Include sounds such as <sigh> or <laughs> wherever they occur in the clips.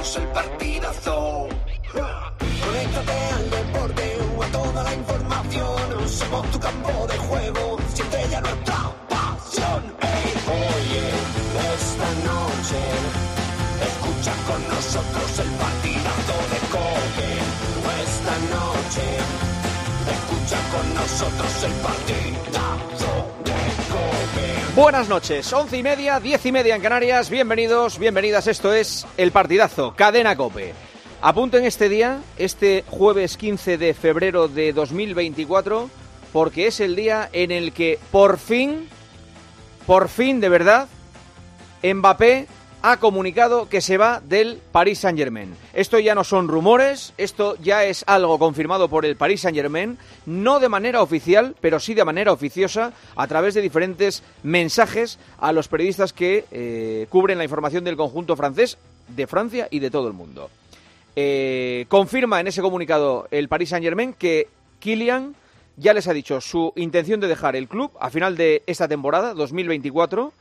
el partidazo. Conéctate al deporte o a toda la información. Somos tu campo de juego, siente ya nuestra pasión. Ey, oye, esta noche, escucha con nosotros el partidazo de Cope. Esta noche, escucha con nosotros el partidazo de. Buenas noches, once y media, diez y media en Canarias. Bienvenidos, bienvenidas. Esto es El Partidazo, Cadena Cope. Apunten este día, este jueves 15 de febrero de 2024, porque es el día en el que por fin, por fin de verdad, Mbappé ha comunicado que se va del Paris Saint-Germain. Esto ya no son rumores, esto ya es algo confirmado por el Paris Saint-Germain, no de manera oficial, pero sí de manera oficiosa, a través de diferentes mensajes a los periodistas que eh, cubren la información del conjunto francés, de Francia y de todo el mundo. Eh, confirma en ese comunicado el Paris Saint-Germain que Kylian ya les ha dicho su intención de dejar el club a final de esta temporada, 2024,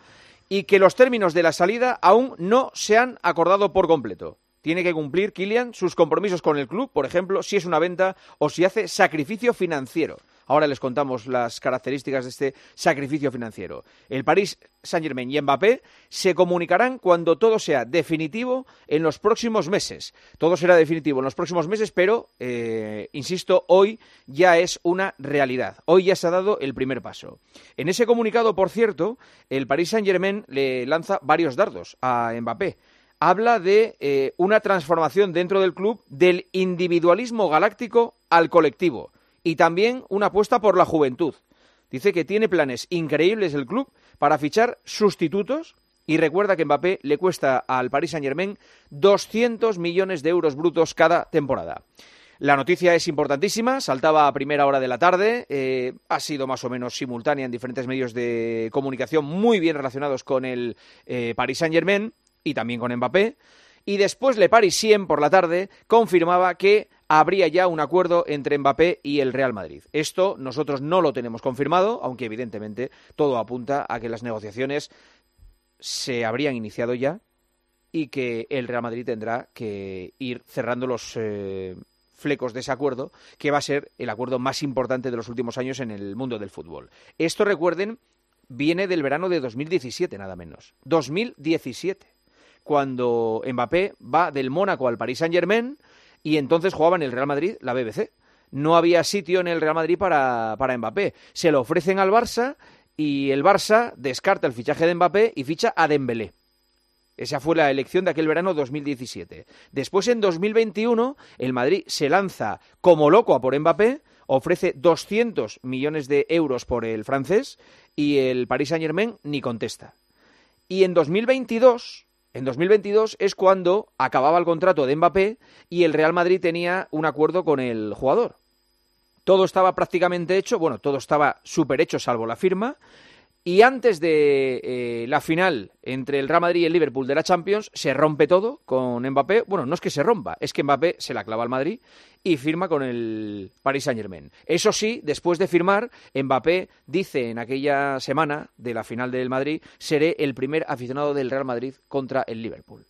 y que los términos de la salida aún no se han acordado por completo. Tiene que cumplir Kylian sus compromisos con el club, por ejemplo, si es una venta o si hace sacrificio financiero. Ahora les contamos las características de este sacrificio financiero. El París Saint-Germain y Mbappé se comunicarán cuando todo sea definitivo en los próximos meses. Todo será definitivo en los próximos meses, pero, eh, insisto, hoy ya es una realidad. Hoy ya se ha dado el primer paso. En ese comunicado, por cierto, el París Saint-Germain le lanza varios dardos a Mbappé habla de eh, una transformación dentro del club del individualismo galáctico al colectivo y también una apuesta por la juventud. Dice que tiene planes increíbles el club para fichar sustitutos y recuerda que Mbappé le cuesta al Paris Saint-Germain 200 millones de euros brutos cada temporada. La noticia es importantísima, saltaba a primera hora de la tarde, eh, ha sido más o menos simultánea en diferentes medios de comunicación muy bien relacionados con el eh, Paris Saint-Germain y también con Mbappé. Y después Le Parisien por la tarde confirmaba que habría ya un acuerdo entre Mbappé y el Real Madrid. Esto nosotros no lo tenemos confirmado, aunque evidentemente todo apunta a que las negociaciones se habrían iniciado ya y que el Real Madrid tendrá que ir cerrando los eh, flecos de ese acuerdo, que va a ser el acuerdo más importante de los últimos años en el mundo del fútbol. Esto, recuerden, viene del verano de 2017, nada menos. 2017, cuando Mbappé va del Mónaco al Paris Saint-Germain y entonces jugaba en el Real Madrid la BBC. No había sitio en el Real Madrid para, para Mbappé. Se lo ofrecen al Barça y el Barça descarta el fichaje de Mbappé y ficha a Dembélé. Esa fue la elección de aquel verano 2017. Después, en 2021, el Madrid se lanza como loco a por Mbappé, ofrece 200 millones de euros por el francés y el Paris Saint-Germain ni contesta. Y en 2022, en 2022 es cuando acababa el contrato de Mbappé y el Real Madrid tenía un acuerdo con el jugador. Todo estaba prácticamente hecho, bueno, todo estaba súper hecho salvo la firma. Y antes de eh, la final entre el Real Madrid y el Liverpool de la Champions, se rompe todo con Mbappé. Bueno, no es que se rompa, es que Mbappé se la clava al Madrid y firma con el Paris Saint-Germain. Eso sí, después de firmar, Mbappé dice en aquella semana de la final del Madrid, seré el primer aficionado del Real Madrid contra el Liverpool.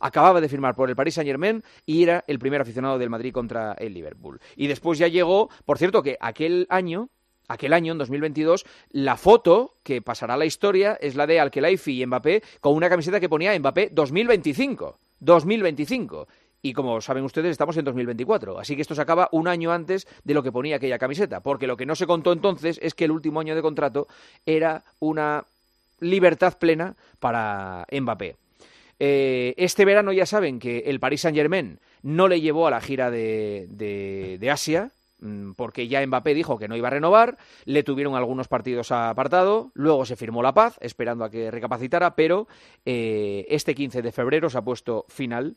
Acababa de firmar por el Paris Saint-Germain y era el primer aficionado del Madrid contra el Liverpool. Y después ya llegó, por cierto, que aquel año aquel año, en 2022, la foto que pasará a la historia es la de Alkelaifi y Mbappé con una camiseta que ponía Mbappé 2025. 2025. Y como saben ustedes, estamos en 2024. Así que esto se acaba un año antes de lo que ponía aquella camiseta. Porque lo que no se contó entonces es que el último año de contrato era una libertad plena para Mbappé. Eh, este verano ya saben que el Paris Saint Germain no le llevó a la gira de Asia, mm, porque ya Mbappé dijo que no iba a renovar, le tuvieron algunos partidos apartado, luego se firmó la paz, esperando a que recapacitara, pero eh, este 15 de febrero se ha puesto final,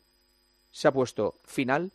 se ha puesto final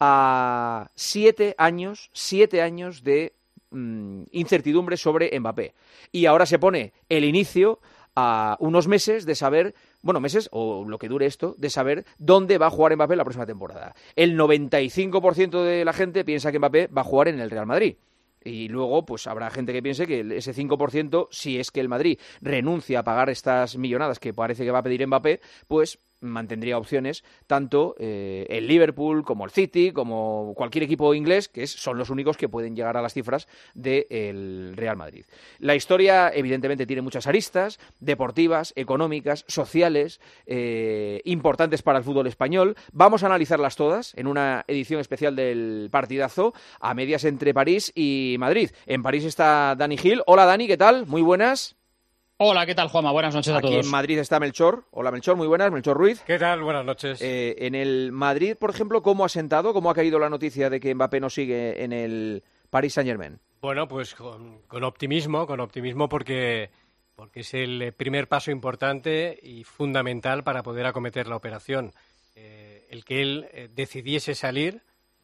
a siete años, siete años de mm, incertidumbre sobre Mbappé. Y ahora se pone el inicio a unos meses de saber, bueno, meses o lo que dure esto, de saber dónde va a jugar Mbappé la próxima temporada. El 95% de la gente piensa que Mbappé va a jugar en el Real Madrid. Y luego, pues habrá gente que piense que ese 5%, si es que el Madrid renuncia a pagar estas millonadas que parece que va a pedir Mbappé, pues mantendría opciones tanto eh, el Liverpool como el City, como cualquier equipo inglés, que son los únicos que pueden llegar a las cifras del Real Madrid. La historia, evidentemente, tiene muchas aristas, deportivas, económicas, sociales, eh, importantes para el fútbol español. Vamos a analizarlas todas en una edición especial del partidazo a medias entre París y Madrid. En París está Dani Gil. Hola Dani, ¿qué tal? Muy buenas. Hola, ¿qué tal, Juanma? Buenas noches a todos. Aquí en Madrid está Melchor. Hola, Melchor, muy buenas. Melchor Ruiz. ¿Qué tal? Buenas noches. Eh, en el Madrid, por ejemplo, ¿cómo ha sentado? ¿Cómo ha caído la noticia de que Mbappé no sigue en el Paris Saint-Germain? Bueno, pues con, optimismo, con optimismo porque, porque es el primer paso importante y fundamental para poder acometer la operación. Eh, el que él eh, decidiese salir,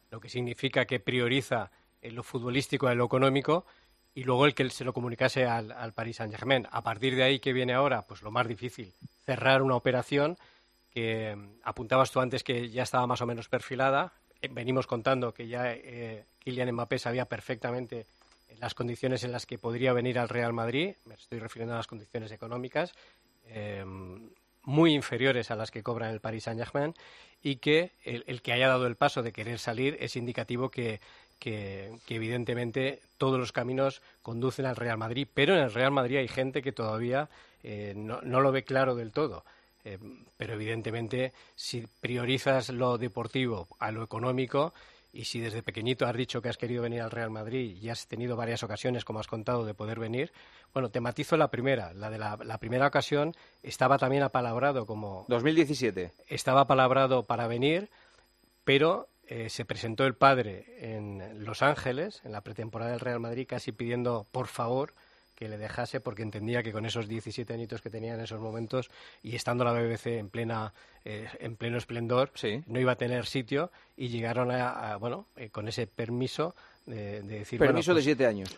lo que significa que prioriza en lo futbolístico y lo económico, y luego el que se lo comunicase al, al Paris Saint Germain. A partir de ahí, ¿qué viene ahora? Pues lo más difícil, cerrar una operación que mm, apuntabas tú antes que ya estaba más o menos perfilada. Eh, venimos contando que ya eh, Kylian Mbappé sabía perfectamente las condiciones en las que podría venir al Real Madrid. Me estoy refiriendo a las condiciones económicas. Eh, muy inferiores a las que cobra el Paris Saint Germain y que el, que haya dado el paso de querer salir es indicativo que, que, evidentemente todos los caminos conducen al Real Madrid, pero en el Real Madrid hay gente que todavía eh, no, lo ve claro del todo. Eh, pero evidentemente, si priorizas lo deportivo a lo económico, y si desde pequeñito has dicho que has querido venir al Real Madrid y has tenido varias ocasiones, como has contado, de poder venir, bueno, te matizo la primera. La de la, primera ocasión estaba también apalabrado como... 2017. Estaba apalabrado para venir, pero eh, se presentó el padre en Los Ángeles, en la pretemporada del Real Madrid, casi pidiendo, por favor, que le dejase porque entendía que con esos 17 añitos que tenía en esos momentos y estando la BBC en plena eh, en pleno esplendor no iba a tener sitio y llegaron a, bueno eh, con ese permiso de, decir permiso de pues, siete años.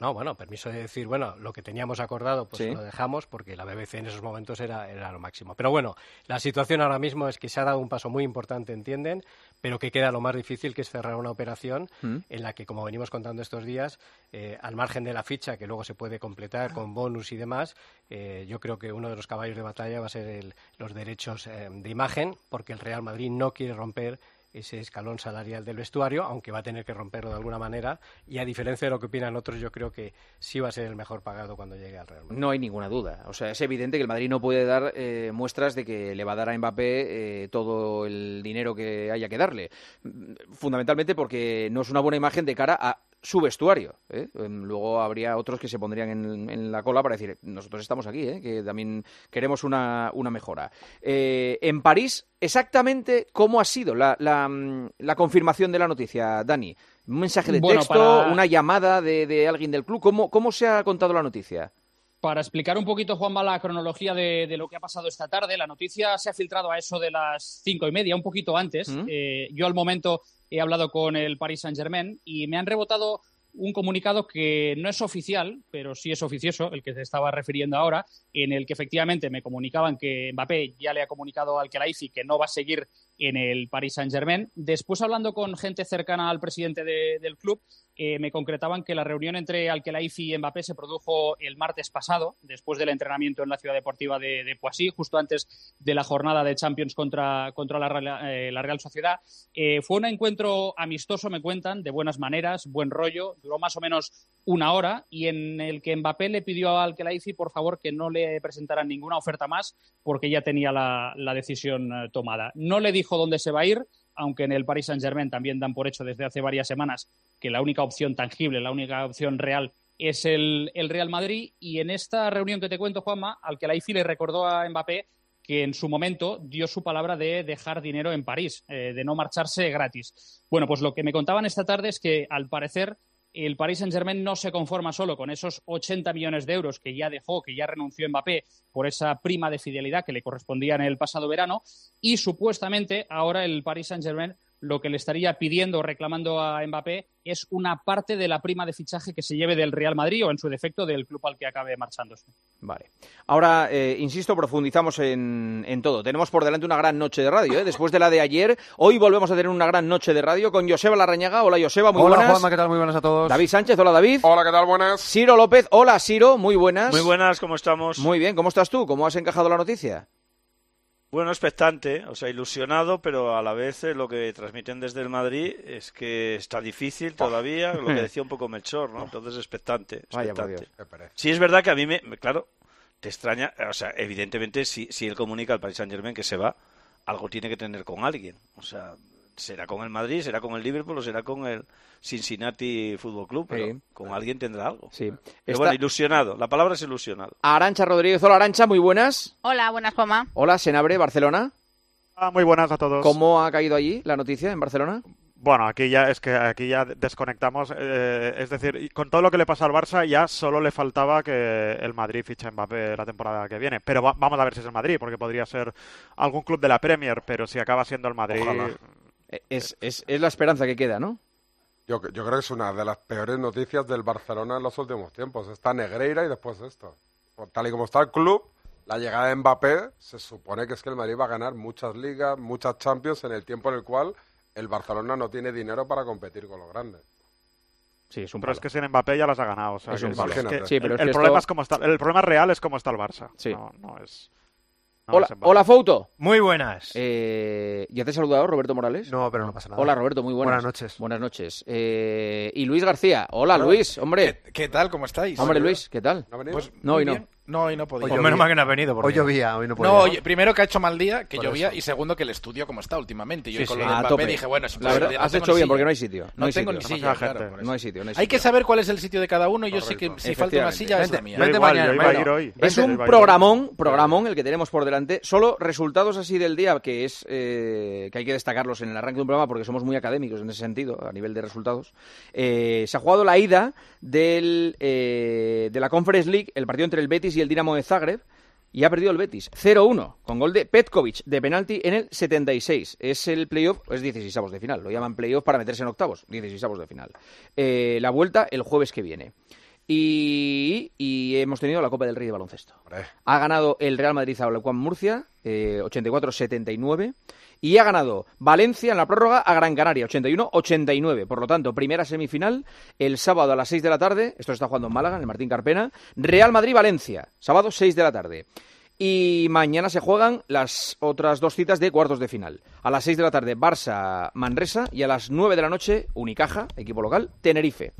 no bueno permiso de decir bueno lo que teníamos acordado pues lo dejamos porque la BBC en esos momentos era, era lo máximo. Pero bueno la situación ahora mismo es que se ha dado un paso muy importante entienden pero que queda lo más difícil que es cerrar una operación mm. en la que como venimos contando estos días eh, al margen de la ficha que luego se puede completar con bonus y demás eh, yo creo que uno de los caballos de batalla va a ser los derechos eh, de imagen porque el Real Madrid no quiere romper ese escalón salarial del vestuario, aunque va a tener que romperlo de alguna manera. Y a diferencia de lo que opinan otros, yo creo que sí va a ser el mejor pagado cuando llegue al Real Madrid. No hay ninguna duda. O sea, es evidente que el Madrid no puede dar eh, muestras de que le va a dar a Mbappé eh, todo el dinero que haya que darle. Fundamentalmente porque no es una buena imagen de cara a su vestuario. ¿eh? Em, luego habría otros que se pondrían en, la cola para decir, nosotros estamos aquí, ¿eh? que también queremos una, una mejora. Eh, en París, exactamente cómo ha sido la, la, mm, confirmación de la noticia, Dani. Un mensaje de texto, una llamada de, alguien del club. ¿Cómo, ¿Cómo se ha contado la noticia? Para explicar un poquito, Juanma, la cronología de, lo que ha pasado esta tarde, la noticia se ha filtrado a eso de las cinco y media, un poquito antes. ¿Mm? yo al momento he hablado con el Paris Saint-Germain y me han rebotado un comunicado que no es oficial, pero sí es oficioso, el que se estaba refiriendo ahora, en el que efectivamente me comunicaban que Mbappé ya le ha comunicado al Kelaifi que no va a seguir en el Paris Saint-Germain. Después, hablando con gente cercana al presidente del club, eh, me concretaban que la reunión entre Alquelaifi y Mbappé se produjo el martes pasado, después del entrenamiento en la ciudad deportiva de, Poissy, justo antes de la jornada de Champions contra, contra la, eh, Real Sociedad. Eh, fue un encuentro amistoso, me cuentan, de buenas maneras, buen rollo, duró más o menos una hora y en el que Mbappé le pidió al Kelaifi, por favor, que no le presentaran ninguna oferta más porque ya tenía la, la decisión tomada. No le dijo dónde se va a ir, aunque en el Paris Saint-Germain también dan por hecho desde hace varias semanas que la única opción tangible, la única opción real es el, Real Madrid. Y en esta reunión que te cuento, Juanma, al que la IFI le recordó a Mbappé que en su momento dio su palabra de dejar dinero en París, eh, de no marcharse gratis. Bueno, pues lo que me contaban esta tarde es que al parecer el Paris Saint-Germain no se conforma solo con esos 80 millones de euros que ya dejó, que ya renunció Mbappé por esa prima de fidelidad que le correspondía en el pasado verano y supuestamente ahora el Paris Saint-Germain lo que le estaría pidiendo o reclamando a Mbappé es una parte de la prima de fichaje que se lleve del Real Madrid o, en su defecto, del club al que acabe marchándose. Vale. Ahora, eh, insisto, profundizamos en, en, todo. Tenemos por delante una gran noche de radio. ¿eh? Después de la de ayer, hoy volvemos a tener una gran noche de radio con Joseba Larrañaga. Hola, Joseba, muy hola, buenas. Hola, Juanma, ¿qué tal? Muy buenas a todos. David Sánchez, hola, David. Hola, ¿qué tal? Buenas. Ciro López, hola, Ciro, muy buenas. Muy buenas, ¿cómo estamos? Muy bien, ¿cómo estás tú? ¿Cómo has encajado la noticia? Bueno, expectante, o sea, ilusionado, pero a la vez eh, lo que transmiten desde el Madrid es que está difícil todavía, lo que <laughs> decía un poco Melchor, ¿no? Entonces, expectante. expectante. Vaya, sí, es verdad que a mí, me, claro, te extraña, o sea, evidentemente, si, si él comunica al Paris Saint-Germain que se va, algo tiene que tener con alguien. O sea, será con el Madrid, será con el Liverpool o será con el Cincinnati Fútbol Club, pero sí. con alguien tendrá algo. Sí. Pero Está... bueno, ilusionado. La palabra es ilusionado. Arancha Rodríguez, hola Arancha, muy buenas. Hola, buenas, Juanma. Hola, Senabre, Barcelona. Ah, muy buenas a todos. ¿Cómo ha caído allí la noticia en Barcelona? Bueno, aquí ya es que aquí ya desconectamos, eh, es decir, con todo lo que le pasa al Barça ya solo le faltaba que el Madrid fiche a Mbappé la temporada que viene. Pero va, vamos a ver si es el Madrid, porque podría ser algún club de la Premier, pero si acaba siendo el Madrid, Ojalá. Es, es, es, la esperanza que queda, ¿no? Yo, yo, creo que es una de las peores noticias del Barcelona en los últimos tiempos. Está Negreira y después esto. Por tal y como está el club, la llegada de Mbappé, se supone que es que el Madrid va a ganar muchas ligas, muchas Champions en el tiempo en el cual el Barcelona no tiene dinero para competir con los grandes. Sí, es un pero es que sin Mbappé ya las ha ganado. O sea, es un es, es que sí, pero el, es el que problema esto... es cómo está, el problema real es cómo está el Barça. Sí. No, no es. No hola, hola, Fouto. Muy buenas. Eh, ¿Ya te he saludado, Roberto Morales? No, pero no pasa nada. Hola, Roberto, muy buenas. Buenas noches. Buenas noches. Eh, y Luis García. Hola, Hola. Luis, hombre. ¿Qué, ¿Qué, tal? ¿Cómo estáis? Hombre, Luis, ¿qué tal? ¿No? Pues, no, hoy no. bien. No, hoy no podía. Pues menos mal que no ha venido. Hoy llovía, hoy no podía. No, oye, primero que ha hecho mal día, que Por llovía, eso. y segundo que el estudio como está últimamente. Yo Sí, con sí. lo de Mbappé dije, bueno, es La verdad, has tengo hecho ni bien silla. porque no hay sitio. No, No, hay tengo sitio. ni silla, <laughs> claro, No hay sitio, no hay Hay que saber cuál es el sitio de cada uno. Yo sé que si falta una silla es la mía. Hoy. Es un programón, programón el que tenemos por delante. Solo resultados así del día, que es eh, que hay que destacarlos en el arranque de un programa porque somos muy académicos en ese sentido, a nivel de resultados. Eh, se ha jugado la ida del, eh, de la Conference League, el partido entre el Betis y el Dinamo de Zagreb. Y ha perdido el Betis 0-1 con gol de Petkovic de penalti en el 76. Es el playoff, es 16 avos de final. Lo llaman playoff para meterse en octavos. 16 avos de final. Eh, la vuelta el jueves que viene. Y, y hemos tenido la Copa del Rey de baloncesto. Ha ganado el Real Madrid a Juan Murcia, eh, 84-79. Y ha ganado Valencia en la prórroga a Gran Canaria, 81-89. Por lo tanto, primera semifinal el sábado a las 6 de la tarde. Esto se está jugando en Málaga, en el Martín Carpena. Real Madrid-Valencia, sábado 6 de la tarde. Y mañana se juegan las otras dos citas de cuartos de final. A las 6 de la tarde, Barça-Manresa. Y a las 9 de la noche, Unicaja, equipo local, Tenerife.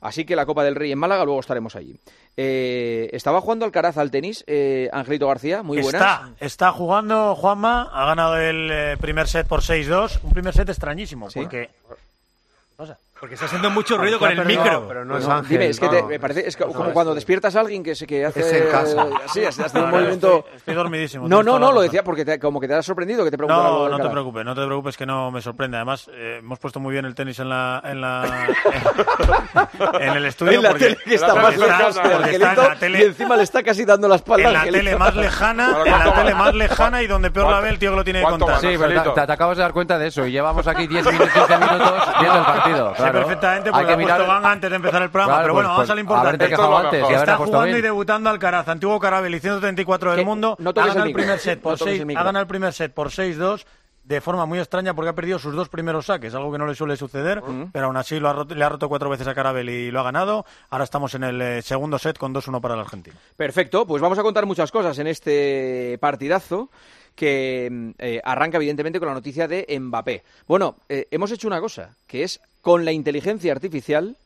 Así que la Copa del Rey en Málaga, luego estaremos allí. Eh, estaba jugando Alcaraz al tenis, eh, Angelito García, muy buenas. Está, está jugando Juanma, ha ganado el eh, primer set por 6-2, un primer set extrañísimo, ¿Sí? porque... ¿Qué pasa? Porque está haciendo mucho ruido con el perdido- micro. Pero no es No, Ángel. dime, es que te- no. me parece, es No, como cuando despiertas a alguien que se que hace Es en casa. así, hace, hace un movimiento. Estoy, estoy dormidísimo. No, no, no, lo decía porque te- como que te has sorprendido que te preguntan No, no te preocupes, no te preocupes que no me sorprende. Además, eh, hemos puesto muy bien el tenis en la en la <laughs> en el estudio En la porque, tele que está más está- lejos que porque está en Angelito la tele y encima le está casi dando la espalda en la tele más lejana, en la ¿cuánto tele más lejana y donde peor la ve el tío que lo tiene que ¿Cuánto contar. Sí, pero te acabas de dar cuenta de eso y llevamos aquí 10 minutos, 15 minutos viendo el partido. Claro. perfectamente Hay porque que ha puesto mirar- Ganga antes de empezar el programa, Claro, pero bueno, pues, vamos pues, a lo importante. y Está jugando y debutando Alcaraz, antiguo Carabel y 134 Que del mundo. no ha ganado el el primer set por no toques el seis, micro. ha ganado el primer set por 6-2 de forma muy extraña porque ha perdido sus dos primeros saques, algo que no le suele suceder, pero aún así lo ha roto- le ha roto cuatro veces a Carabel y lo ha ganado. Ahora estamos en el eh, segundo set con 2-1 para el argentino. Perfecto, pues vamos a contar muchas cosas en este partidazo que mm, eh, arranca evidentemente con la noticia de Mbappé. Bueno, eh, hemos hecho una cosa, que es con la inteligencia artificial.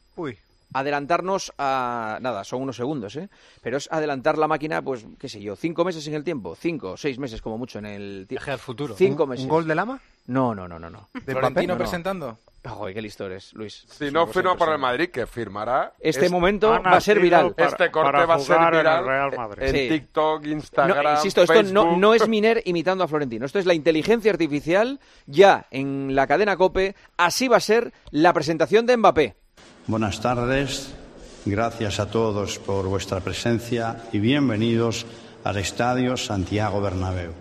Adelantarnos a... Nada, son unos segundos, ¿eh? Pero es adelantar la máquina, pues, qué sé yo, cinco meses en el tiempo, cinco, seis meses como mucho en el tiempo. Viaje al futuro. Cinco ¿Un- meses. ¿Un gol de Lama? No, no, no, no. no. ¿De Florentino No, no. presentando. Joder, qué listo eres, Luis. Si no firma por el Madrid, que firmará. Este es- momento va a ser viral. para- este corte para va a ser jugar en el viral Real Madrid. en Sí. TikTok, Instagram, No, insisto, esto no es Miner imitando a Florentino. Esto es la inteligencia artificial ya en la cadena COPE. Así va a ser la presentación de Mbappé. Buenas tardes, gracias a todos por vuestra presencia y bienvenidos al Estadio Santiago Bernabéu.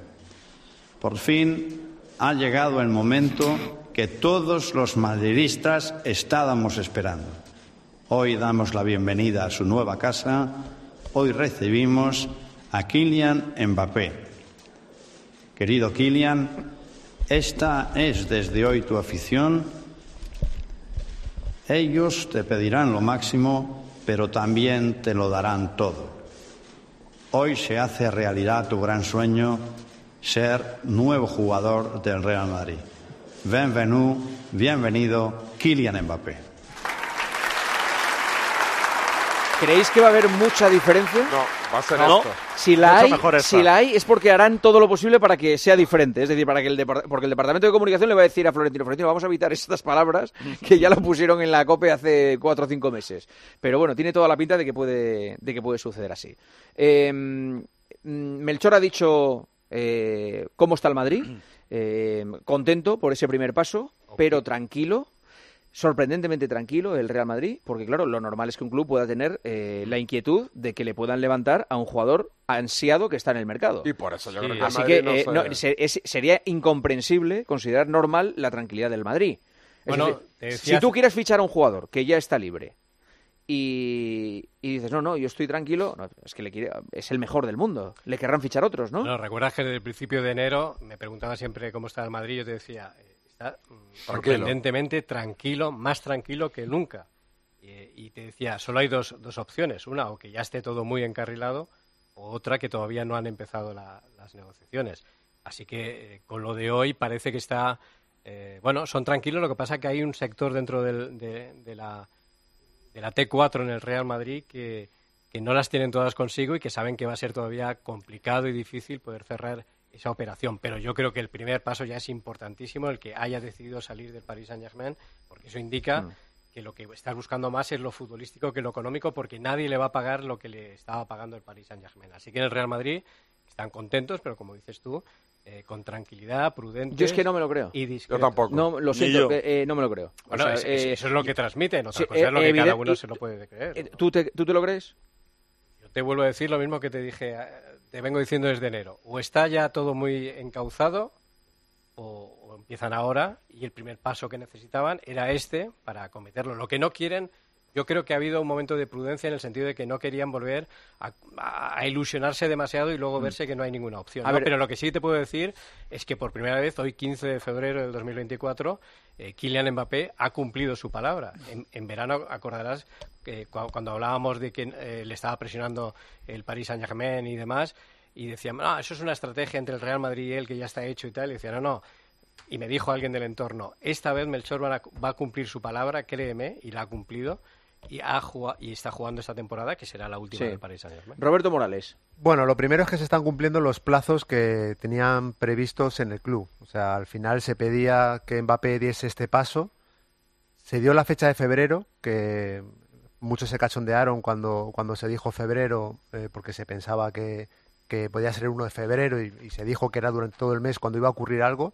Por fin ha llegado el momento que todos los madridistas estábamos esperando. Hoy damos la bienvenida a su nueva casa. Hoy recibimos a Kylian Mbappé. Querido Kylian, esta es desde hoy tu afición ellos te pedirán lo máximo, pero también te lo darán todo. Hoy se hace realidad tu gran sueño, ser nuevo jugador del Real Madrid. Bienvenido, bienvenido, Kylian Mbappé. ¿Creéis que va a haber mucha diferencia? No, va a ser No. esto. Si la, Mucho hay, mejor esta. si la hay es porque harán todo lo posible para que sea diferente. Es decir, para que el depart- porque el Departamento de Comunicación le va a decir a Florentino, Florentino, vamos a evitar estas palabras <laughs> que ya lo pusieron en la COPE hace cuatro o cinco meses. Pero bueno, tiene toda la pinta de que puede, de que puede suceder así. Eh, mm, Melchor ha dicho eh, cómo está el Madrid. Eh, contento por ese primer paso, pero tranquilo sorprendentemente tranquilo el Real Madrid, porque claro, lo normal es que un club pueda tener eh, la inquietud de que le puedan levantar a un jugador ansiado que está en el mercado. Y por eso yo Sí. creo que el Así Madrid que no eh, se- no, se- es- sería incomprensible considerar normal la tranquilidad del Madrid. Es Bueno, decir, decía si tú quieres fichar a un jugador que ya está libre y, y dices, no, no, yo estoy tranquilo, no, es que le quiere- es el mejor del mundo, le querrán fichar otros, ¿no? No, recuerdas que desde el principio de enero me preguntaba siempre cómo estaba el Madrid. Yo te decía, eh, está mm, sorprendentemente tranquilo, más tranquilo que nunca. Y, y te decía, solo hay dos, dos opciones. Una, o que ya esté todo muy encarrilado, o otra, que todavía no han empezado la- las negociaciones. Así que eh, con lo de hoy parece que está. eh, bueno, son tranquilos. Lo que pasa es que hay un sector dentro del- de, de la, de la T4 en el Real Madrid que, que no las tienen todas consigo y que saben que va a ser todavía complicado y difícil poder cerrar esa operación. Pero yo creo que el primer paso ya es importantísimo, el que haya decidido salir del Paris Saint-Germain, porque eso indica Mm. que lo que estás buscando más es lo futbolístico que lo económico, porque nadie le va a pagar lo que le estaba pagando el Paris Saint-Germain. Así que en el Real Madrid están contentos, pero como dices tú, eh, con tranquilidad, prudentes. Yo es que no me lo creo. Y discretos. No, lo siento, yo. eh, eh, no me lo creo. O Bueno, sea, es- es- eh, eso es lo que transmiten. Otra sí, cosa es lo eh, que cada uno y- se lo puede creer. eh, ¿no? ¿tú, te, ¿Tú te lo crees? Te vuelvo a decir lo mismo que te dije, eh, te vengo diciendo desde enero. O está ya todo muy encauzado, o, o empiezan ahora, y el primer paso que necesitaban era este para acometerlo. Lo que no quieren, yo creo que ha habido un momento de prudencia en el sentido de que no querían volver a, a- ilusionarse demasiado y luego verse que no hay ninguna opción. Mm. A ¿no? ver- Pero lo que sí te puedo decir es que por primera vez, hoy 15 de febrero del 2024, eh, Kylian Mbappé ha cumplido su palabra. En, en verano acordarás que cua- cuando hablábamos de que eh, le estaba presionando el Paris Saint Germain y demás, y decían, ah, eso es una estrategia entre el Real Madrid y él que ya está hecho y tal, y decía, no, no. Y me dijo alguien del entorno, esta vez Melchor va a cumplir su palabra, créeme, y la ha cumplido, y, ha y está jugando esta temporada, que será la última Sí. del Paris Saint Germain. Roberto Morales. Bueno, lo primero es que se están cumpliendo los plazos que tenían previstos en el club. O sea, al final se pedía que Mbappé diese este paso. Se dio la fecha de febrero, que muchos se cachondearon cuando, cuando se dijo febrero, eh, porque se pensaba que, que podía ser el 1 de febrero y, y se dijo que era durante todo el mes cuando iba a ocurrir algo.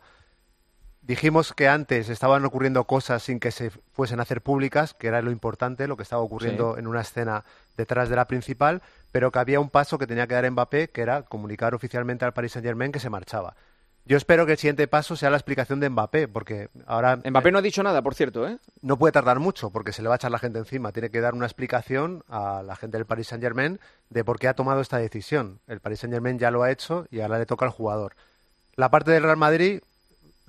Dijimos que antes estaban ocurriendo cosas sin que se fuesen a hacer públicas, que era lo importante, lo que estaba ocurriendo en una escena detrás de la principal, pero que había un paso que tenía que dar Mbappé, que era comunicar oficialmente al Paris Saint-Germain que se marchaba. Yo espero que el siguiente paso sea la explicación de Mbappé, porque ahora Mbappé no ha dicho nada, por cierto, ¿eh? no puede tardar mucho, porque se le va a echar la gente encima. Tiene que dar una explicación a la gente del Paris Saint-Germain de por qué ha tomado esta decisión. El Paris Saint-Germain ya lo ha hecho y ahora le toca al jugador. La parte del Real Madrid,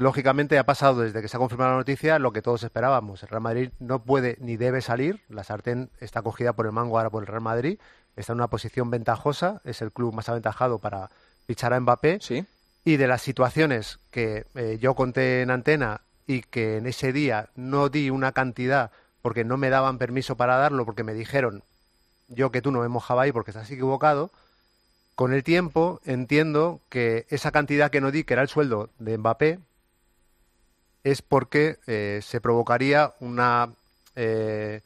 lógicamente, ha pasado desde que se ha confirmado la noticia lo que todos esperábamos. El Real Madrid no puede ni debe salir. La sartén está cogida por el mango ahora por el Real Madrid. Está en una posición ventajosa. Es el club más aventajado para fichar a Mbappé. Sí. Y de las situaciones que eh, yo conté en antena y que en ese día no di una cantidad porque no me daban permiso para darlo, porque me dijeron yo que tú no me mojaba ahí porque estás equivocado. Con el tiempo entiendo que esa cantidad que no di, que era el sueldo de Mbappé, es porque eh, se provocaría una eh,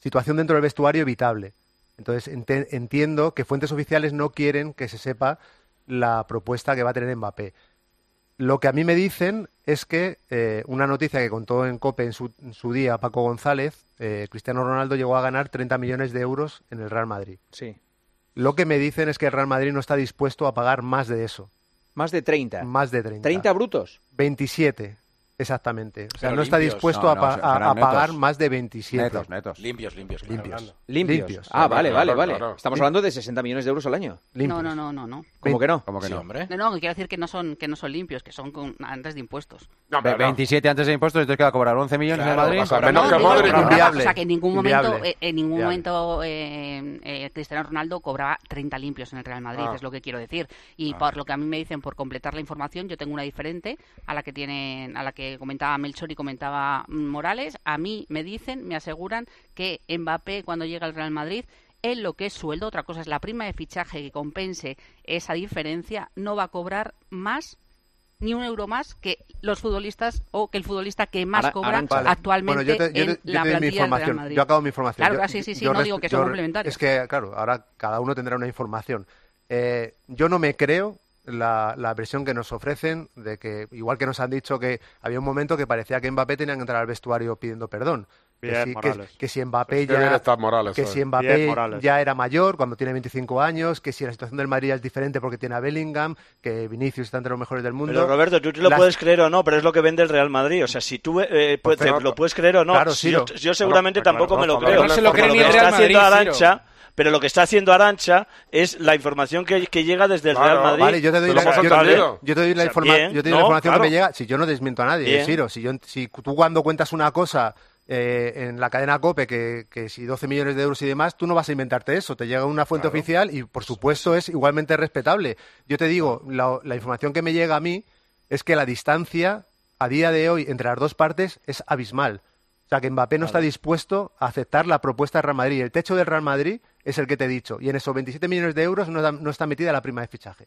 situación dentro del vestuario evitable. Entonces entiendo que fuentes oficiales no quieren que se sepa la propuesta que va a tener Mbappé. Lo que a mí me dicen es que eh, una noticia que contó en COPE en su, en su día Paco González, eh, Cristiano Ronaldo llegó a ganar 30 millones de euros en el Real Madrid. Sí. Lo que me dicen es que el Real Madrid no está dispuesto a pagar más de eso. Más de 30. Más de 30. 30 brutos. 27, exactamente. O sea, Pero no está limpios. dispuesto No, a, no, pa- a- serán a pagar más de 27. Netos, netos. Limpios, limpios. claro. Limpios. Limpios. Limpios. Ah, vale, vale, Claro, vale. claro. Estamos hablando de 60 millones de euros al año. No, no, no, no, no. ¿Cómo que no? ¿Cómo que Sí, no? hombre. No, no, que quiero decir que no son que no son limpios, que son con- antes de impuestos. Ve- 27 antes de impuestos, entonces queda cobrar 11 millones en el Madrid. No, digo que no, Inviable. O sea, que en ningún momento, Inviable. eh, en ningún Inviable. momento eh, eh, Cristiano Ronaldo cobraba 30 limpios en el Real Madrid, Ah. es lo que quiero decir. Y Ah. por lo que a mí me dicen, por completar la información, yo tengo una diferente a la que tienen, a la que comentaba Melchor y comentaba mm, Morales. A mí me dicen, me aseguran que Mbappé cuando llega al Real Madrid en lo que es sueldo, otra cosa es la prima de fichaje que compense esa diferencia, no va a cobrar más ni un euro más que los futbolistas o que el futbolista que más cobra. Vale. actualmente Bueno, yo te- yo en yo la mi plantilla del Real. Madrid. Yo acabo mi información. Claro, Yo- sí, sí, sí, no digo que son complementarios. Es que, claro, ahora cada uno tendrá una información. Eh, yo no me creo la, la versión que nos ofrecen de que, igual que nos han dicho que había un momento que parecía que Mbappé tenía que entrar al vestuario pidiendo perdón. Bien, que, si, que- Morales. que si Mbappé ya está Morales que hoy. si Bien, Mbappé Morales. ya era mayor cuando tiene 25 años, que si la situación del Madrid es diferente porque tiene a Bellingham, que Vinicius está entre los mejores del mundo. Pero Roberto, tú te lo Las- puedes creer o no, pero es lo que vende el Real Madrid. O sea, si tú eh, pues, Perfecto. te lo puedes creer o no, Claro, si yo, yo seguramente Claro, tampoco claro, me lo claro, creo. no se lo cree ni el está Real haciendo Madrid, Arancha, pero lo que está haciendo Arancha es la información que, que llega desde el Real Madrid. Vale, yo te doy la, yo- te doy la, informa- bien, yo te doy la información claro. que me llega. Si yo no desmiento a nadie. Ciro, si, yo, si tú cuando cuentas una cosa eh, en la cadena COPE, que, que si 12 millones de euros y demás, tú no vas a inventarte eso. Te llega una fuente oficial y, por supuesto, es igualmente respetable. Yo te digo, la, la información que me llega a mí es que la distancia a día de hoy entre las dos partes es abismal. O sea, que Mbappé no está dispuesto a aceptar la propuesta del Real Madrid. El techo del Real Madrid es el que te he dicho. Y en esos 27 millones de euros no, da- no está metida la prima de fichaje.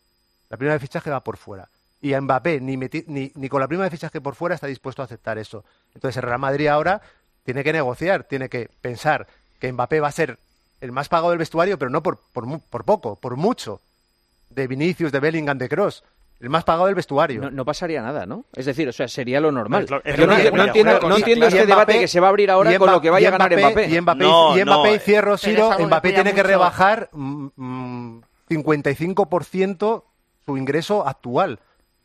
La prima de fichaje va por fuera. Y a Mbappé, ni, meti- ni, ni con la prima de fichaje por fuera, está dispuesto a aceptar eso. Entonces el Real Madrid ahora tiene que negociar, tiene que pensar que Mbappé va a ser el más pagado del vestuario, pero no por, por, por poco, por mucho. De Vinicius, de Bellingham, de Cross. El más pagado del vestuario. No, no pasaría nada, ¿no? Es decir, o sea, sería lo normal. Yo no, entiendo, no entiendo este debate que se va a abrir ahora y con lo que vaya a ganar Mbappé. Y Mbappé, No, y, Mbappé no, y cierro, Ciro, Mbappé tiene que rebajar mm, mm, 55% su ingreso actual.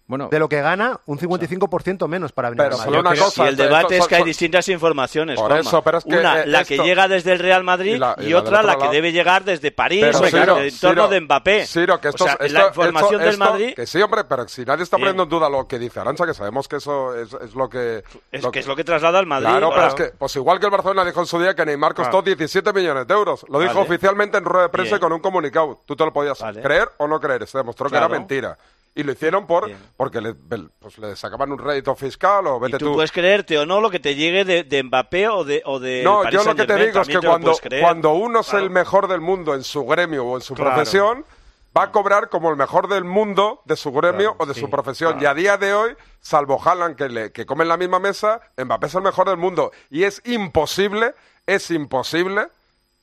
Bueno, de lo que gana, un 55% menos para venir Pero solo Madrid. una cosa, el esto- debate esto- es que hay distintas informaciones. Por Juanma. eso, pero es que, Una, la esto- que llega desde el Real Madrid Y la- y, y la del otra, la que debe llegar desde París, Pero, o sea, Ciro, entorno Ciro, de Mbappé. Ciro, que esto, o sea, esto- la información esto- del esto- Madrid Que sí, hombre, pero si nadie está poniendo en duda lo que dice Arancha, que sabemos que eso es, es lo que... es que es lo que traslada al Madrid. Claro, pero es que, pues igual que el Barcelona dijo en su día que Neymar costó Claro. 17 millones de euros. Lo dijo Vale. oficialmente en rueda de prensa Bien. y con un comunicado. Tú te lo podías Vale. creer o no creer. Se demostró que era mentira. Y lo hicieron por porque le, pues, le sacaban un rédito fiscal o Y vete tú, tú. puedes creerte o no lo que te llegue de, de Mbappé o de, o de No, Paris yo lo que te digo es que cuando, cuando uno es el mejor del mundo en su gremio o en su Claro. profesión, va a cobrar como el mejor del mundo de su gremio o de su profesión. Y a día de hoy, salvo Haaland, que, le, que come en la misma mesa, Mbappé es el mejor del mundo. Y es imposible, es imposible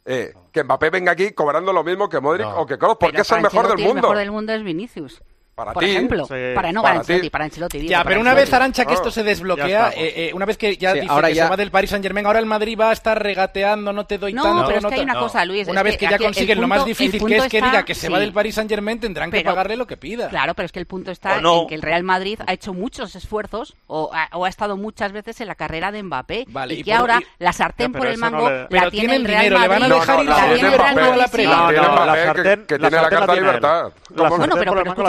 eh, que Mbappé venga aquí cobrando lo mismo que Modric o que Kroos, porque Pero es el mejor del mundo. El mejor del mundo es Vinicius. Para por ti. ejemplo. Sí. Para no Para para Ancelotti, ti. para Ancelotti. digo, Ya, para pero una Ancelotti. vez, Arancha, que esto se ya desbloquea, eh, eh, una vez que ya Sí, dice ahora que ya- se va del Paris Saint Germain, ahora el Madrid va a estar regateando, no te doy No, tanto. pero es no que hay una cosa, Luis, Una es vez que que ya consiguen lo más difícil, que es que diga que se va del Paris Saint Germain, tendrán que Pero- pagarle lo que pida. Claro, pero es que el punto está no. en que el Real Madrid ha hecho muchos esfuerzos o ha, o ha estado muchas veces en la carrera de Mbappé Vale, y, y que por- ahora y- la sartén por el no mango la tiene tienen el Real dinero, le van a Madrid. dejar ir la a No, que- sartén- que tiene la carta libertad. Bueno,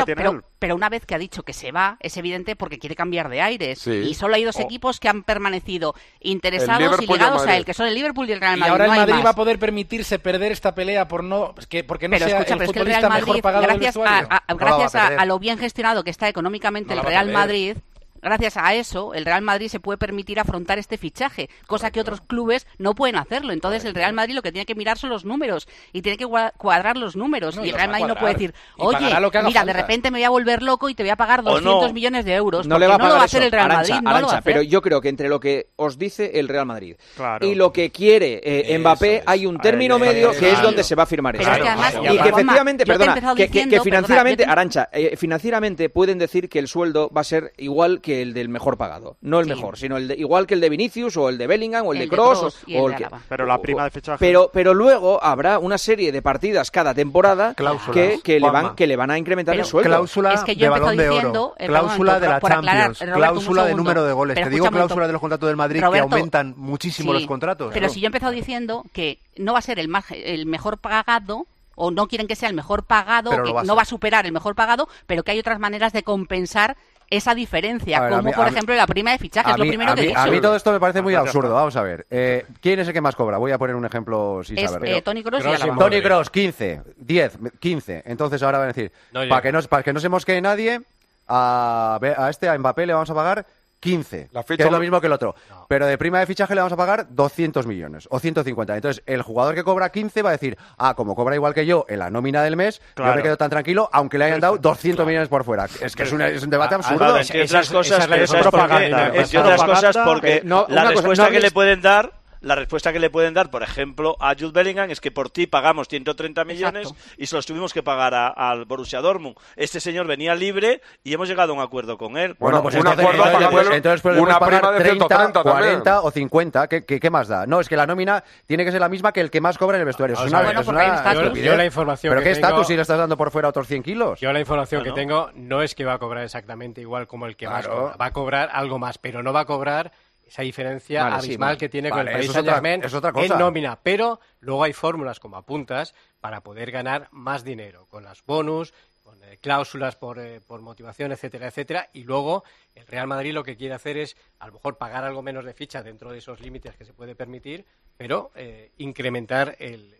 pero, pero una vez que ha dicho que se va, es evidente porque quiere cambiar de aires. Sí. Y solo hay dos equipos que han permanecido interesados y y ligados a él, que son el Liverpool y el Real Y Madrid. ahora el no Madrid va a poder permitirse perder esta pelea por no, que, porque no pero sea escucha, el pero es que el Real mejor Madrid, pagado del gracias, a, gracias lo bien gestionado que está económicamente No el Real. Madrid, gracias a eso, el Real Madrid se puede permitir afrontar este fichaje, cosa que otros clubes no pueden hacerlo. Entonces, el Real Madrid lo que tiene que mirar son los números y tiene que cuadrar los números. No, y el Real Madrid no puede decir, oye, mira, de falta". repente me voy a volver loco y te voy a pagar O no. 200 millones de euros. No le va a no lo va a hacer eso. el Real Madrid, no lo va a Arantxa, hacer. pero yo creo que entre lo que os dice el Real Madrid Claro. y lo que quiere eh, Mbappé hay un término medio que es claro. donde se va a firmar Pero eso. es que además, y que efectivamente, perdona, que, financieramente, perdona, yo te- Arancha, eh, financieramente pueden decir que el sueldo va a ser igual que el del mejor pagado. No el mejor, sino el de- igual que el de Vinicius o el de Bellingham o el, El de Kroos o, y el o de el que... Pero la prima de fichaje. Pero, pero luego habrá una serie de partidas cada temporada Cláusulas, que, que le van, que le van a incrementar el sueldo. Cláusula Es que yo de balón diciendo, oro, eh, cláusula perdón, de la aclarar, Champions, cláusula de número de goles. Pero Te digo cláusula momento. de los contratos del Madrid Roberto, que aumentan muchísimo sí, los contratos. Pero si yo he empezado diciendo que no va a ser el, más, el mejor pagado o no quieren que sea el mejor pagado, que no va a superar el mejor pagado, pero que hay otras maneras de compensar esa diferencia, ver, como mí- por mí- ejemplo la prima de fichaje, es lo mí, primero que he dicho. a mí todo esto me parece muy absurdo. Vamos a ver. Eh, ¿Quién es el que más cobra? Voy a poner un ejemplo sin Es, saber. eh, Toni Kroos y Alaba. Tony Cross, 15, 10, 15. Entonces ahora van a decir, No para que, no, para que no se mosquee nadie, a, a este, a Mbappé, le vamos a pagar 15, La que ficha- es lo mismo que el otro. Pero de prima de fichaje le vamos a pagar 200 millones o 150. Entonces, el jugador que cobra 15 va a decir, ah, como cobra igual que yo en la nómina del mes, yo me quedo tan tranquilo, aunque le hayan dado 200 millones por fuera. Es que es, un debate absurdo. Claro, es- cosas, esa es la pero cosa ¿sabes por qué? propaganda, Entre es otras cosas porque no, la cosa, respuesta no que le pueden dar la respuesta que le pueden dar, por ejemplo, a Jude Bellingham es que por ti pagamos 130 millones Exacto. y se los tuvimos que pagar a- al Borussia Dortmund. Este señor venía libre y hemos llegado a un acuerdo con él. Bueno, Bueno, pues un entonces, acuerdo entonces, pues, entonces, una pagar prima de 30, 130 también. 40 o 50. ¿Qué, qué, qué más da? No, es que la nómina tiene que ser la misma que el que más cobra en el vestuario. Es a una. Bueno, es una. Yo la información ¿Pero que qué estatus si le estás dando por fuera otros 100 kilos? Yo la información Bueno. que tengo no es que va a cobrar exactamente igual como el que más cobra. Va a cobrar algo más, pero no va a cobrar esa diferencia Vale, sí, abismal vale. que tiene Vale, con el Paris eso es otra- Saint-Germain es otra cosa. en nómina. Pero luego hay fórmulas, como apuntas, para poder ganar más dinero, con las bonus, con eh, cláusulas por, eh, por motivación, etcétera, etcétera. Y luego el Real Madrid lo que quiere hacer es, a lo mejor, pagar algo menos de ficha dentro de esos límites que se puede permitir, pero eh, incrementar el-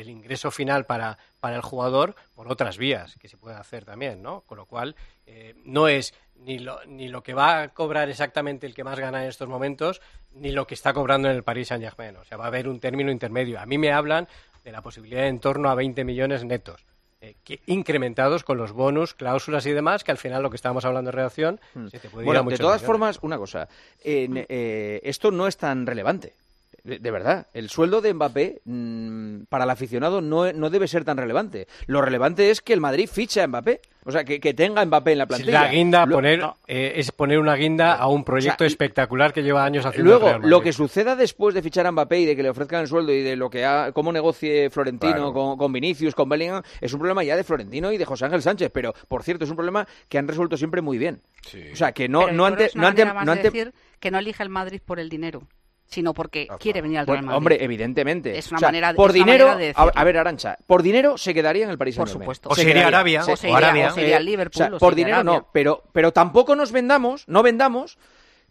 el ingreso final para, para el jugador por otras vías que se puede hacer también, ¿no? Con lo cual, eh, no es ni lo, ni lo que va a cobrar exactamente el que más gana en estos momentos, ni lo que está cobrando en el Paris Saint-Germain. O sea, va a haber un término intermedio. A mí me hablan de la posibilidad de en torno a 20 millones netos. eh, que- incrementados con los bonus, cláusulas y demás, que al final lo que estábamos hablando en redacción se te puede ir a de todas millones. formas, una cosa. eh, esto no es tan relevante. De, verdad, el sueldo de Mbappé mm, para el aficionado no, no debe ser tan relevante. Lo relevante es que el Madrid ficha a Mbappé. O sea, que, que tenga a Mbappé en la plantilla. La guinda, Lo- poner, no. eh, es poner una guinda a un proyecto espectacular que lleva años haciendo Luego, lo que suceda después de fichar a Mbappé y de que le ofrezcan el sueldo y de lo que ha, cómo negocie Florentino Claro. con, con Vinicius, con Bellingham, es un problema ya de Florentino y de José Ángel Sánchez. Pero, por cierto, es un problema que han resuelto siempre muy bien. O sea, que no, Pero no creo que ante, es una no ante, no ante- decir que no elige el Madrid por el dinero, sino porque quiere venir al Real Madrid. hombre, evidentemente. Es una O sea, manera de- por dinero, manera de a, decirlo. a ver, Arancha, por dinero se quedaría en el Paris Por supuesto. O Se se iría a quedaría. Arabia. O se o Arabia. o se iría al Eh, Liverpool, o sea, o por dinero Arabia. no, pero, pero tampoco nos vendamos, no vendamos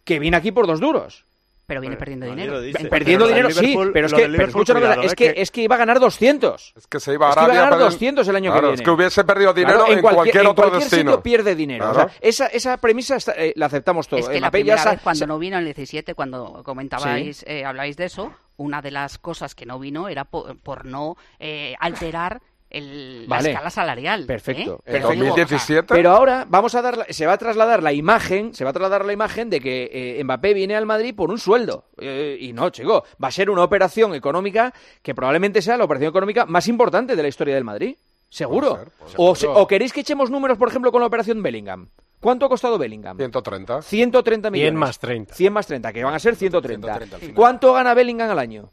que viene aquí por dos duros. Pero viene perdiendo dinero. Perdiendo del dinero, sí, pero es lo que, pero escucha cosa, es que, que- es que iba a ganar 200. Es que se iba a Es que iba a ganar pero- 200 el año que viene. Es que hubiese perdido dinero Claro, en, cualquier, en otro cualquier destino. sitio pierde dinero. O Claro. sea, esa, esa premisa está- eh, la aceptamos todos. Es que la Mbappé ya primera sa- vez cuando no vino en el 17, cuando comentabais, eh, habláis de eso, una de las cosas que no vino era po- por, no eh, alterar el, Vale. la escala salarial. Perfecto. ¿eh? En Pero 2017. Ahora vamos a dar, la- se va a trasladar la imagen, se va a trasladar la imagen de que eh, Mbappé viene al Madrid por un sueldo. Eh, y no, chico, va a ser una operación económica que probablemente sea la operación económica más importante de la historia del Madrid. Seguro. Puede ser, puede o, se- o queréis que echemos números, por ejemplo, con la operación Bellingham. ¿Cuánto ha costado Bellingham? 130. 130 millones. 100 más 30. 100 más 30, que van a ser 130. 130 al final. ¿Cuánto gana Bellingham al año?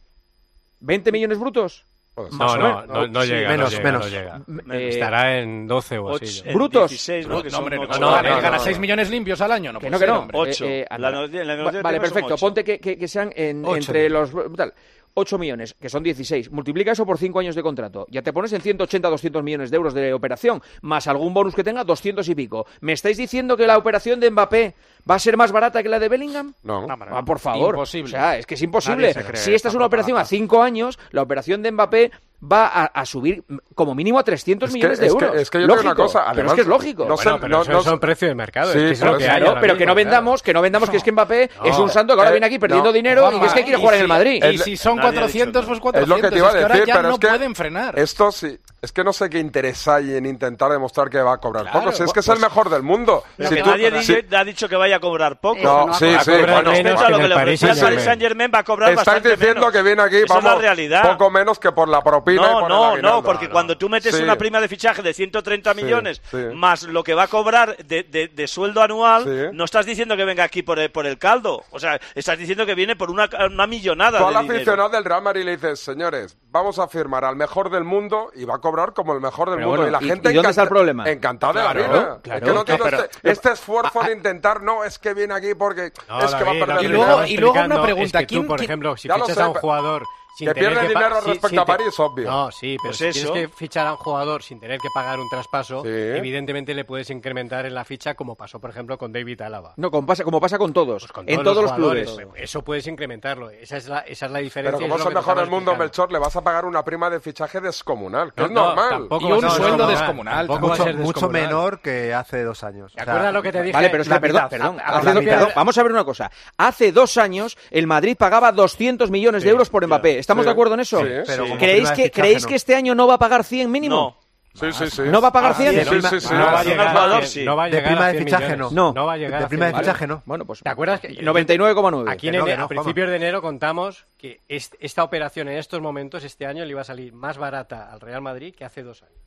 ¿20 millones brutos? Puede ser. No, no, no, no Sí, llega, menos, no llega, menos. no llega. Eh, Estará en 12 o así. ¿Brutos? 16, ¿no? No, Que son hombre, no, ocho. no, gana, no, gana no, 6 no. millones limpios al año. No Que no, que ser, no. hombre. Ocho. Eh, eh, vale, son perfecto. Ponte que, que- que sean en- entre los... Tal, 8 millones, que son 16. Multiplica eso por 5 años de contrato. Ya te pones en 180, 200 millones de euros de operación, más algún bonus que tenga, 200 y pico. ¿Me estáis diciendo que la operación de Mbappé va a ser más barata que la de Bellingham? No. Ah, por favor. Imposible. O sea, es que es imposible. Si esta es una operación a. 5 años, la operación de Mbappé va a, a subir como mínimo a 300 Es que- millones de es que- euros. es que yo lógico, una cosa, pero es que es lógico. no sé- Bueno, pero eso son precios de mercado, Sí, es que es que Claro, pero mismo, que no claro. vendamos, que no vendamos que es que Mbappé No. es un santo que ahora Eh, viene aquí perdiendo no, dinero y Juanma, es que quiere jugar en el Madrid. Y si son Nadie ha dicho 400, pues Es 400. lo que te iba a es que ahora decir, ya pero no es que pueden frenar. esto sí, es que no sé qué interés hay en intentar demostrar que va a cobrar Claro, poco. Si es que es pues- el mejor del mundo. Pero Si que tú- nadie ha dicho que vaya a cobrar poco. No, sí, sí, bueno, respecto a lo que le Paris ofrecía el Paris Saint-Germain. Saint Germain va a cobrar bastante diciendo menos. que viene aquí, vamos, es la realidad. poco menos que por la propina y No, por no, aguinaldo. no, porque cuando tú metes Sí. una prima de fichaje de 130 Sí, millones sí. más lo que va a cobrar de, de- de sueldo anual, Sí. no estás diciendo que venga aquí por el, por el caldo. O sea, estás diciendo que viene por una, una millonada Tú de al aficionado del Real Madrid le dices, señores, vamos a firmar al mejor del mundo y va a cobrar como el mejor del Pero mundo. bueno, y la ¿y- gente y dónde está el problema? Encantada de la vida. claro. es que no No, tiene pero- este, este esfuerzo de intentar, no, es que viene aquí porque No, es que va a perder te estaba y luego una pregunta, es que tú, ¿quién- por quién- ejemplo, si fichas sé, a un pero- jugador sin que tener pierde que dinero respecto a París, obvio. No, sí, pero Pues si eso. tienes que fichar a un jugador sin tener que pagar un traspaso, Sí. evidentemente le puedes incrementar en la ficha como pasó, por ejemplo, con David Álava. No, como pasa, como pasa con todos, Pues con en todos los clubes. Eso puedes incrementarlo. Esa es la, esa es la diferencia. Pero como es el mejor del mundo, explicando. Melchor, le vas a pagar una prima de fichaje descomunal, que No, es no, normal. Y un sueldo descomunal. Mucho, menor que hace dos años. ¿Te acuerdas lo que te dije? Vale, pero es que, la perdón, perdón, vamos a ver una cosa. Hace dos años el Madrid pagaba 200 millones de euros por Mbappé. ¿Estamos Sí, de acuerdo en eso? sí, Pero ¿Creéis, prima de que, fichaje, ¿creéis no. que este año no va a pagar 100 mínimo? No. Sí, sí, sí. ¿No va a pagar Ah, 100? sí, De sí, prima- sí, sí. No va a llegar, no va a De llegar prima a de 100 fichaje millones. no. No va a llegar De a prima de 100 fichaje no. Bueno, pues ¿Te acuerdas que 99,9. Aquí en Que no, ene- que no, a principios de enero contamos que est- esta operación en estos momentos, este año, le iba a salir más barata al Real Madrid que hace dos años.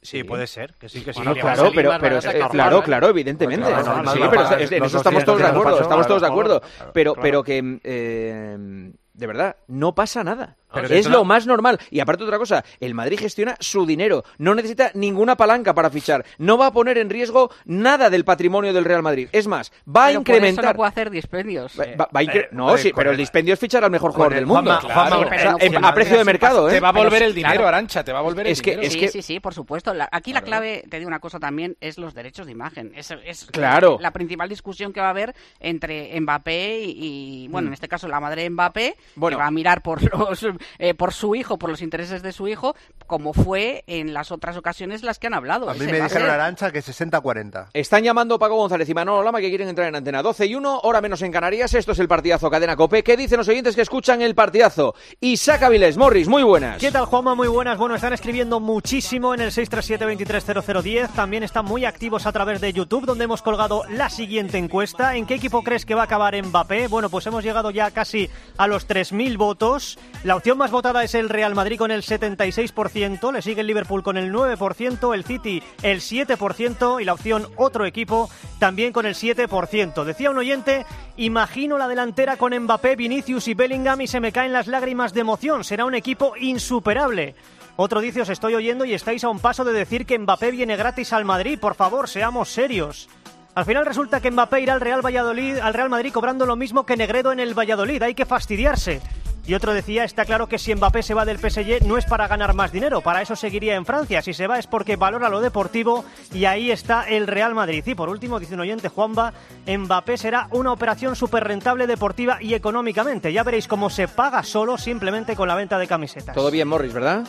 Sí, puede ser, que sí, que sí. Bueno, claro, pero, pero eh, claro, ¿eh? claro, evidentemente. Claro, sí, pero en eso estamos 200 todos de acuerdo, pasó, estamos todos de claro, acuerdo. claro, Pero, claro. pero que eh, de verdad no pasa nada. Pero es lo más normal. Y aparte otra cosa, el Madrid gestiona su dinero, no necesita ninguna palanca para fichar, no va a poner en riesgo nada del patrimonio del Real Madrid. Es más, va a Pero por eso incrementar. no puede hacer dispendios. Va- va- va a incre- Eh, no, joder, sí, pero el dispendio es fichar al mejor jugador del el mundo. Juanma- Juanma- O sea, pero en- a precio de mercado, ¿eh? Te va a volver sí, el dinero, claro. Arancha, te va a volver el Es que- dinero. es sí, que- sí, sí, por supuesto. La- aquí la clave, te digo una cosa también, es los derechos de imagen. Es, es Claro. la principal discusión que va a haber entre Mbappé y, y, bueno, en este caso la madre de Mbappé, Mm. Bueno. que va a mirar por <laughs> los, eh, por su hijo, por los intereses de su hijo, como fue en las otras ocasiones las que han hablado. A mí me dijeron. Arancha que 60-40. Están llamando Paco González y Manolo Lama que quieren entrar en antena 12 y 1, hora menos en Canarias. Esto es el partidazo Cadena Cope. ¿Qué dicen los oyentes que escuchan el partidazo? Isaac Avilés, Morris, muy buenas. ¿Qué tal, Juanma? Muy buenas. Bueno, están escribiendo muchísimo en el 637-230010. También están muy activos a través de YouTube, donde hemos colgado la siguiente encuesta. ¿En qué equipo crees que va a acabar Mbappé? Bueno, pues hemos llegado ya casi a los 3.000 votos. La opción más votada es el Real Madrid con el 76%, le sigue el Liverpool con el 9%, el City el 7% y la opción otro equipo también con el 7%. Decía un oyente, imagino la delantera con Mbappé, Vinicius y Bellingham y se me caen las lágrimas de emoción. Será un equipo insuperable. Otro dice, os estoy oyendo y estáis a un paso de decir que Mbappé viene gratis al Madrid. Por favor, seamos serios. Al final resulta que Mbappé irá al Real Valladolid, al Real Madrid cobrando lo mismo que Negredo en el Valladolid. Hay que fastidiarse. Y otro decía, está claro que si Mbappé se va del PSG no es para ganar más dinero, para eso seguiría en Francia. Si se va es porque valora lo deportivo y ahí está el Real Madrid. Y por último, dice un oyente, Juanba, Mbappé será una operación súper rentable deportiva y económicamente. Ya veréis cómo se paga solo simplemente con la venta de camisetas. Todo bien, Morris, ¿verdad?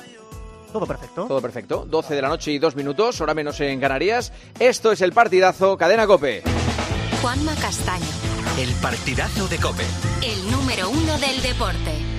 Todo perfecto. Todo perfecto. 12 de la noche y 2 minutos, hora menos en Canarias. Esto es el partidazo Cadena Cope. Juanma Castaño, El partidazo de Cope. el número uno del deporte.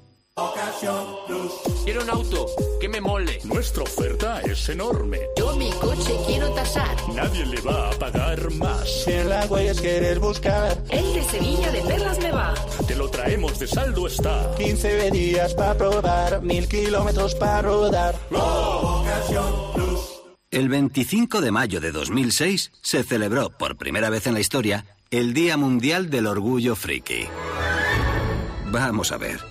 Quiero un auto que me mole. Nuestra oferta es enorme. Yo mi coche quiero tasar. Nadie le va a pagar más. Si en la huellas quieres buscar. El de Sevilla de Perlas me va. Te lo traemos de saldo está. 15 días para probar, mil kilómetros para rodar. El 25 de mayo de 2006 se celebró por primera vez en la historia el Día Mundial del Orgullo Friki. Vamos a ver.